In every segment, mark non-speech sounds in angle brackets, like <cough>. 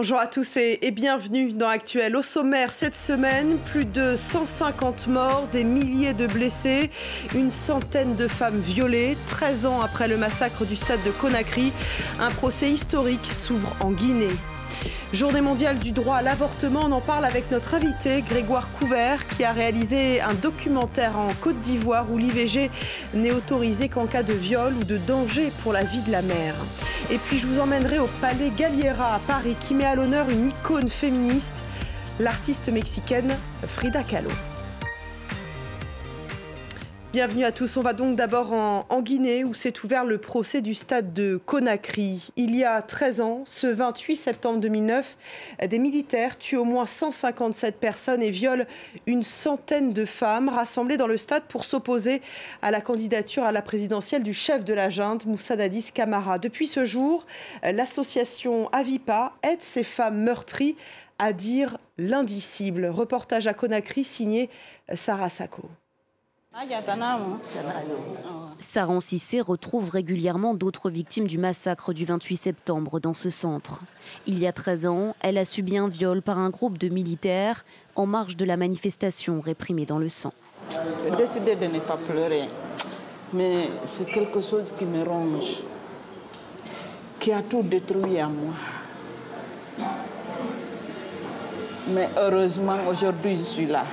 Bonjour à tous et, bienvenue dans Actuel. Au sommaire, cette semaine, plus de 150 morts, des milliers de blessés, une centaine de femmes violées. 13 ans après le massacre du stade de Conakry, un procès historique s'ouvre en Guinée. Journée mondiale du droit à l'avortement, on en parle avec notre invité Grégoire Couvert qui a réalisé un documentaire en Côte d'Ivoire où l'IVG n'est autorisé qu'en cas de viol ou de danger pour la vie de la mère. Et puis je vous emmènerai au Palais Galliera à Paris qui met à l'honneur une icône féministe, l'artiste mexicaine Frida Kahlo. Bienvenue à tous. On va donc d'abord en, Guinée où s'est ouvert le procès du stade de Conakry. Il y a 13 ans, ce 28 septembre 2009, des militaires tuent au moins 157 personnes et violent une centaine de femmes rassemblées dans le stade pour s'opposer à la candidature à la présidentielle du chef de la junte, Moussa Dadis Camara. Depuis ce jour, l'association Avipa aide ces femmes meurtries à dire l'indicible. Reportage à Conakry signé Sarah Sako. Saran Sissé retrouve régulièrement d'autres victimes du massacre du 28 septembre dans ce centre. Il y a 13 ans, elle a subi un viol par un groupe de militaires en marge de la manifestation réprimée dans le sang. J'ai décidé de ne pas pleurer, mais c'est quelque chose qui me ronge, qui a tout détruit à moi. Mais heureusement, aujourd'hui, je suis là.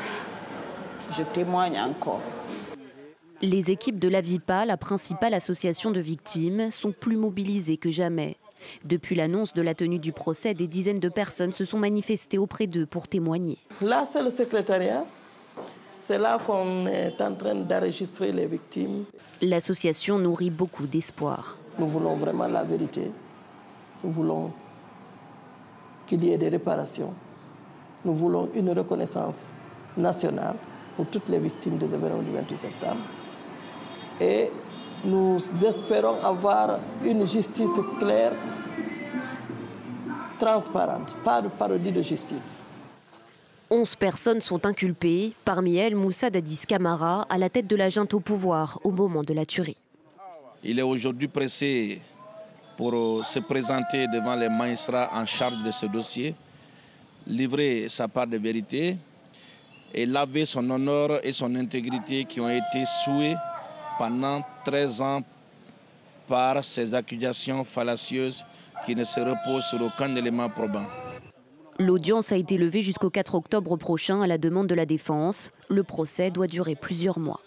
Je témoigne encore. Les équipes de la VIPA, la principale association de victimes, sont plus mobilisées que jamais. Depuis l'annonce de la tenue du procès, des dizaines de personnes se sont manifestées auprès d'eux pour témoigner. Là, c'est le secrétariat. C'est là qu'on est en train d'enregistrer les victimes. L'association nourrit beaucoup d'espoir. Nous voulons vraiment la vérité. Nous voulons qu'il y ait des réparations. Nous voulons une reconnaissance nationale pour toutes les victimes des événements du 28 septembre et nous espérons avoir une justice claire, transparente, pas de parodie de justice. 11 personnes sont inculpées, parmi elles Moussa Dadis Camara, à la tête de la junte au pouvoir au moment de la tuerie. Il est aujourd'hui pressé pour euh, se présenter devant les magistrats en charge de ce dossier, livrer sa part de vérité et laver son honneur et son intégrité qui ont été souhaités pendant 13 ans par ces accusations fallacieuses qui ne se reposent sur aucun élément probant. L'audience a été levée jusqu'au 4 octobre prochain à la demande de la défense. Le procès doit durer plusieurs mois.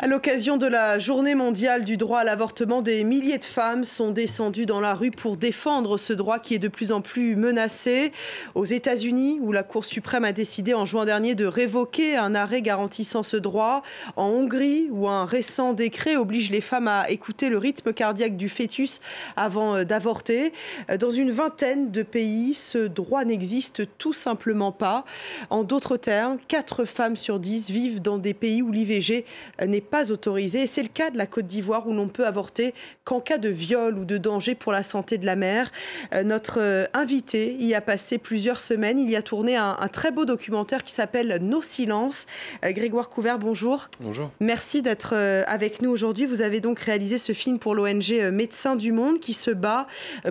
À l'occasion de la journée mondiale du droit à l'avortement, des milliers de femmes sont descendues dans la rue pour défendre ce droit qui est de plus en plus menacé. Aux États-Unis, où la Cour suprême a décidé en juin dernier de révoquer un arrêt garantissant ce droit. En Hongrie, où un récent décret oblige les femmes à écouter le rythme cardiaque du fœtus avant euh, d'avorter. Dans une vingtaine de pays, ce droit n'existe tout simplement pas. En d'autres termes, 4 femmes sur 10 vivent dans des pays où l'IVG n'est pas autorisé. c'est le cas de la Côte d'Ivoire où l'on peut avorter qu'en cas de viol ou de danger pour la santé de la mère. Euh, notre euh, invité y a passé plusieurs semaines. Il y a tourné un, très beau documentaire qui s'appelle Nos silences. Euh, Grégoire Couvert, bonjour. Bonjour. Merci d'être avec nous aujourd'hui. Vous avez donc réalisé ce film pour l'ONG Médecins du Monde qui se bat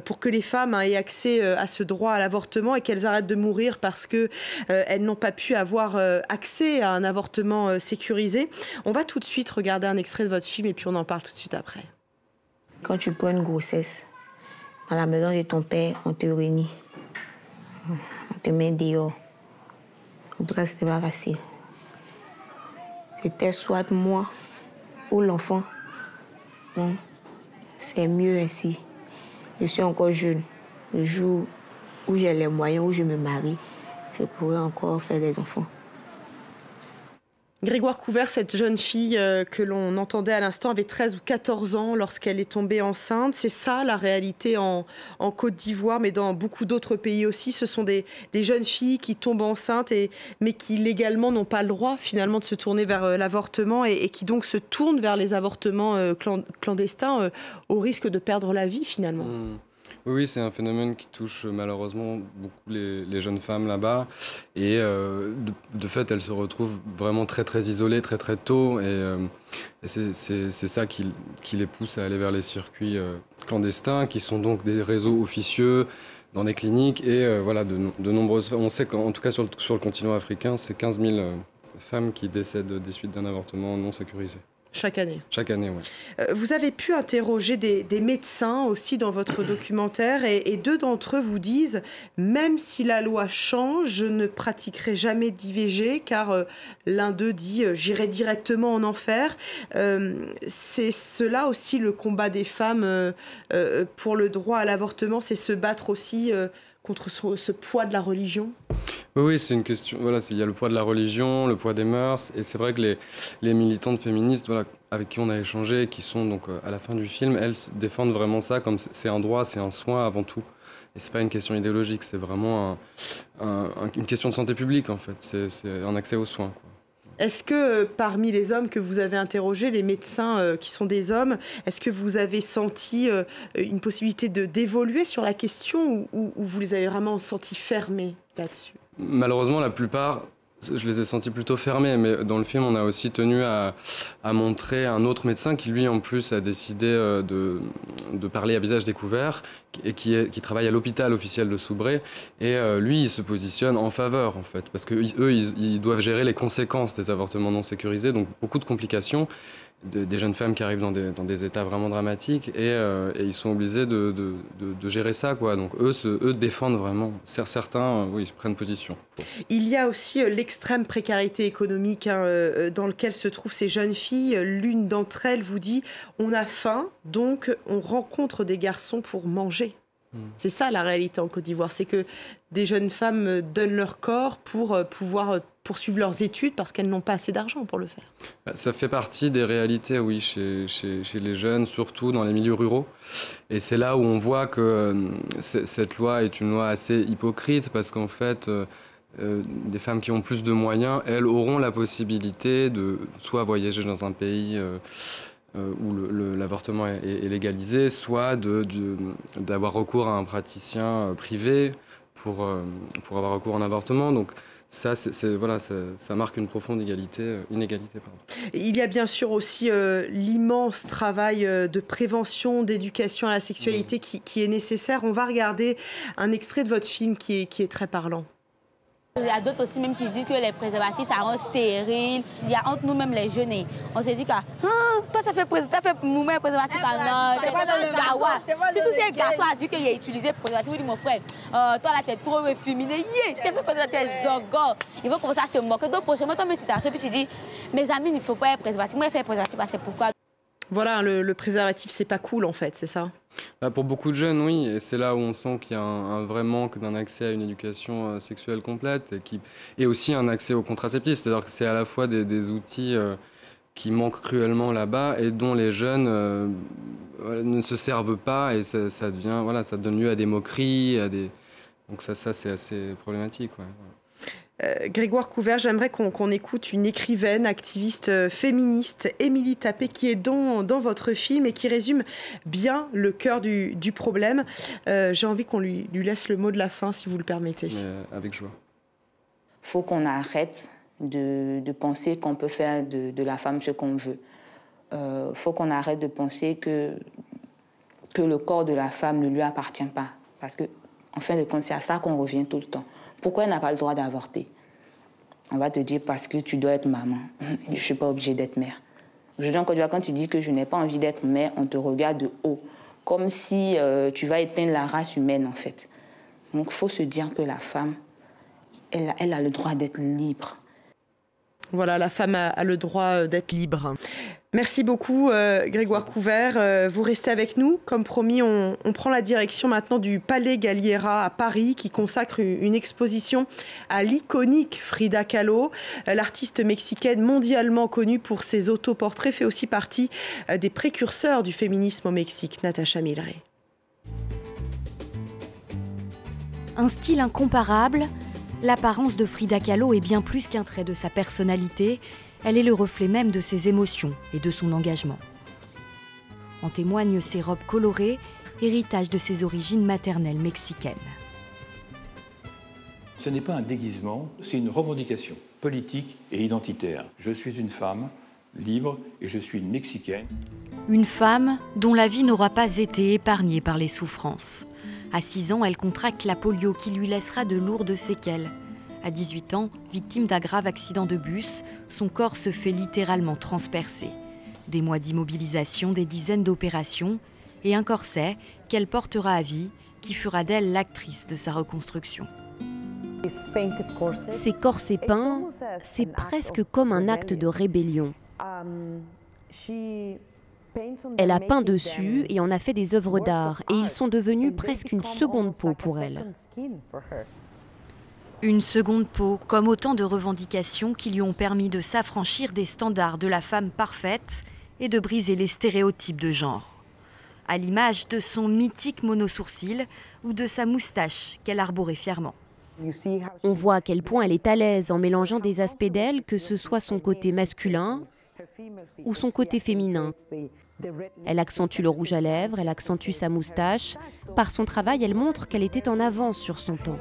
pour que les femmes hein, aient accès à ce droit à l'avortement et qu'elles arrêtent de mourir parce qu'elles n'ont pas pu avoir accès à un avortement sécurisé. On va tout de suite regarder un extrait de votre film et puis on en parle tout de suite après. Quand tu prends une grossesse, dans la maison de ton père, on te réunit. On te met dehors. En tout cas, c'était pas facile. C'était soit moi ou l'enfant. c'est mieux ainsi. Je suis encore jeune. Le jour où j'ai les moyens, où je me marie, je pourrais encore faire des enfants. Grégoire Couvert, cette jeune fille euh, que l'on entendait à l'instant, avait 13 ou 14 ans lorsqu'elle est tombée enceinte. C'est ça la réalité en, Côte d'Ivoire, mais dans beaucoup d'autres pays aussi. Ce sont des, jeunes filles qui tombent enceintes, mais qui légalement n'ont pas le droit finalement de se tourner vers euh, l'avortement et, qui donc se tournent vers les avortements euh, clandestins au risque de perdre la vie finalement. Mmh. Oui, c'est un phénomène qui touche malheureusement beaucoup les, jeunes femmes là-bas. Et euh, de, fait, elles se retrouvent vraiment très très isolées très très tôt. Et, euh, c'est ça qui, les pousse à aller vers les circuits euh, clandestins, qui sont donc des réseaux officieux dans des cliniques et voilà, de, de, nombreuses. On sait qu'en tout cas sur le, sur le continent africain, c'est 15 000 femmes qui décèdent des suites d'un avortement non sécurisé. Chaque année. Chaque année, oui. Euh, vous avez pu interroger des, médecins aussi dans votre <clears throat> documentaire et, deux d'entre eux vous disent même si la loi change, je ne pratiquerai jamais d'IVG car euh, l'un d'eux dit euh, j'irai directement en enfer. c'est cela aussi le combat des femmes pour le droit à l'avortement, c'est se battre aussi contre ce, poids de la religion? Oui, c'est une question. Voilà, il y a le poids de la religion, le poids des mœurs, et c'est vrai que les, les militantes féministes, voilà, avec qui on a échangé, qui sont donc euh, à la fin du film, elles défendent vraiment ça comme c'est un droit, c'est un soin avant tout. Et c'est pas une question idéologique, c'est vraiment une question de santé publique en fait. C'est un accès aux soins. Est-ce que euh, parmi les hommes que vous avez interrogés, les médecins euh, qui sont des hommes, est-ce que vous avez senti une possibilité d'évoluer sur la question ou, ou, vous les avez vraiment sentis fermés là-dessus? Malheureusement, la plupart je les ai sentis plutôt fermés, mais dans le film, on a aussi tenu à, montrer un autre médecin qui, lui, en plus, a décidé euh, de, de parler à visage découvert et qui, qui travaille à l'hôpital officiel de Soubré. Et euh, lui, il se positionne en faveur, en fait, parce qu'eux, ils, ils doivent gérer les conséquences des avortements non sécurisés, donc beaucoup de complications des jeunes femmes qui arrivent dans des, états vraiment dramatiques et, euh, ils sont obligés de, gérer ça. Quoi. Donc eux, eux défendent vraiment. Certains, euh, oui, prennent position. Il y a aussi euh, l'extrême précarité économique hein, dans lequel se trouvent ces jeunes filles. L'une d'entre elles vous dit on a faim, donc on rencontre des garçons pour manger. Hmm. C'est ça la réalité en Côte d'Ivoire, c'est que des jeunes femmes donnent leur corps pour pouvoir poursuivre leurs études parce qu'elles n'ont pas assez d'argent pour le faire. Bah, ça fait partie des réalités, oui, chez, chez, chez les jeunes, surtout dans les milieux ruraux. Et c'est là où on voit que euh, cette loi est une loi assez hypocrite parce qu'en fait, euh, euh, des femmes qui ont plus de moyens, elles auront la possibilité de soit voyager dans un pays où l'avortement est, est, légalisé, soit d'avoir recours à un praticien privé pour, pour avoir recours à un avortement. Donc, ça, voilà, ça, marque une profonde égalité, euh, inégalité. Il y a bien sûr aussi euh, l'immense travail euh, de prévention, d'éducation à la sexualité mmh. qui, est nécessaire. On va regarder un extrait de votre film qui est très parlant. Il y a d'autres aussi même qui disent que les préservatifs, ça rend stérile. Il y a entre nous-mêmes les jeunes. On se dit que ah, toi, ça fait, ça fait mouvement préservatif. Ah, non, t'es pas dans le gawa. Si tous ces garçons ont dit qu'il a utilisé préservatif, il dit mon frère, euh, toi là, t'es trop efféminé. Yeah, tu fait préservatif, t'es zogo. Il faut commencer à se moquer. Donc, prochainement, toi, tu t'arraches, puis tu dis, mes amis, il ne faut pas être préservatif. Moi, je fais préservatif, c'est pourquoi. Voilà, le, préservatif, c'est pas cool en fait, c'est ça? Bah, Pour beaucoup de jeunes, oui, et c'est là où on sent qu'il y a un, vrai manque d'un accès à une éducation euh, sexuelle complète et, qui, et aussi un accès aux contraceptifs. C'est-à-dire que c'est à la fois des, outils euh, qui manquent cruellement là-bas et dont les jeunes euh, ne se servent pas et ça, devient, voilà, ça donne lieu à des moqueries, à des... donc ça, ça c'est assez problématique. Euh, Grégoire Couvert, j'aimerais qu'on écoute une écrivaine, activiste euh, féministe, Émilie Tapé, qui est dans, dans, votre film et qui résume bien le cœur du, du problème. Euh, j'ai envie qu'on lui, lui, laisse le mot de la fin, si vous le permettez. avec joie. Il faut qu'on arrête de, de penser qu'on peut faire de, de, la femme ce qu'on veut. Il faut qu'on arrête de penser que, que le corps de la femme ne lui appartient pas. Parce que, en fin de compte, c'est à ça qu'on revient tout le temps. Pourquoi elle n'a pas le droit d'avorter? On va te dire parce que tu dois être maman. <laughs> Je ne suis pas obligée d'être mère. Aujourd'hui, en quand tu dis que je n'ai pas envie d'être mère, on te regarde de haut, comme si euh, tu vas éteindre la race humaine, en fait. Donc, il faut se dire que la femme, elle, elle a le droit d'être libre. Voilà, la femme a, le droit euh, d'être libre. Merci beaucoup, euh, Grégoire Couvert. Euh, vous restez avec nous. Comme promis, on, prend la direction maintenant du Palais Galliera à Paris, qui consacre une, exposition à l'iconique Frida Kahlo. L'artiste mexicaine mondialement connue pour ses autoportraits fait aussi partie des précurseurs du féminisme au Mexique. Natacha Milray. Un style incomparable, L'apparence de Frida Kahlo est bien plus qu'un trait de sa personnalité, elle est le reflet même de ses émotions et de son engagement. En témoignent ses robes colorées, héritage de ses origines maternelles mexicaines. Ce n'est pas un déguisement, c'est une revendication politique et identitaire. Je suis une femme libre et je suis une Mexicaine. Une femme dont la vie n'aura pas été épargnée par les souffrances. À 6 ans, elle contracte la polio qui lui laissera de lourdes séquelles. À 18 ans, victime d'un grave accident de bus, son corps se fait littéralement transpercer. Des mois d'immobilisation, des dizaines d'opérations et un corset qu'elle portera à vie qui fera d'elle l'actrice de sa reconstruction. Ces corsets peints, c'est presque comme un acte de rébellion. Elle a peint dessus et en a fait des œuvres d'art, et ils sont devenus presque une seconde peau pour elle. Une seconde peau, comme autant de revendications qui lui ont permis de s'affranchir des standards de la femme parfaite et de briser les stéréotypes de genre. À l'image de son mythique monosourcil ou de sa moustache qu'elle arborait fièrement. On voit à quel point elle est à l'aise en mélangeant des aspects d'elle, que ce soit son côté masculin ou son côté féminin. Elle accentue le rouge à lèvres, elle accentue sa moustache. Par son travail, elle montre qu'elle était en avance sur son temps.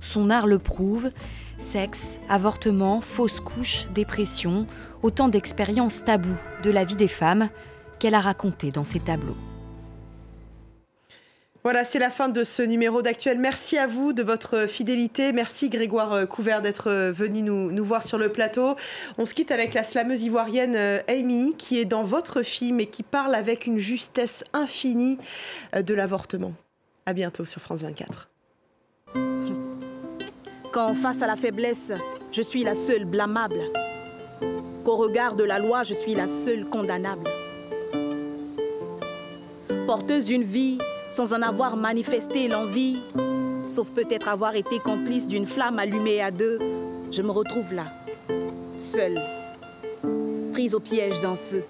Son art le prouve. Sexe, avortement, fausse couche, dépression, autant d'expériences taboues de la vie des femmes qu'elle a racontées dans ses tableaux. Voilà, c'est la fin de ce numéro d'actuel. Merci à vous de votre fidélité. Merci Grégoire euh, Couvert d'être euh, venu nous, voir sur le plateau. On se quitte avec la slameuse ivoirienne euh, Amy, qui est dans votre film et qui parle avec une justesse infinie de l'avortement. À bientôt sur France 24. Quand face à la faiblesse, je suis la seule blâmable. Qu'au regard de la loi, je suis la seule condamnable. Porteuse d'une vie sans en avoir manifesté l'envie, sauf peut-être avoir été complice d'une flamme allumée à deux, je me retrouve là, seule, prise au piège d'un feu.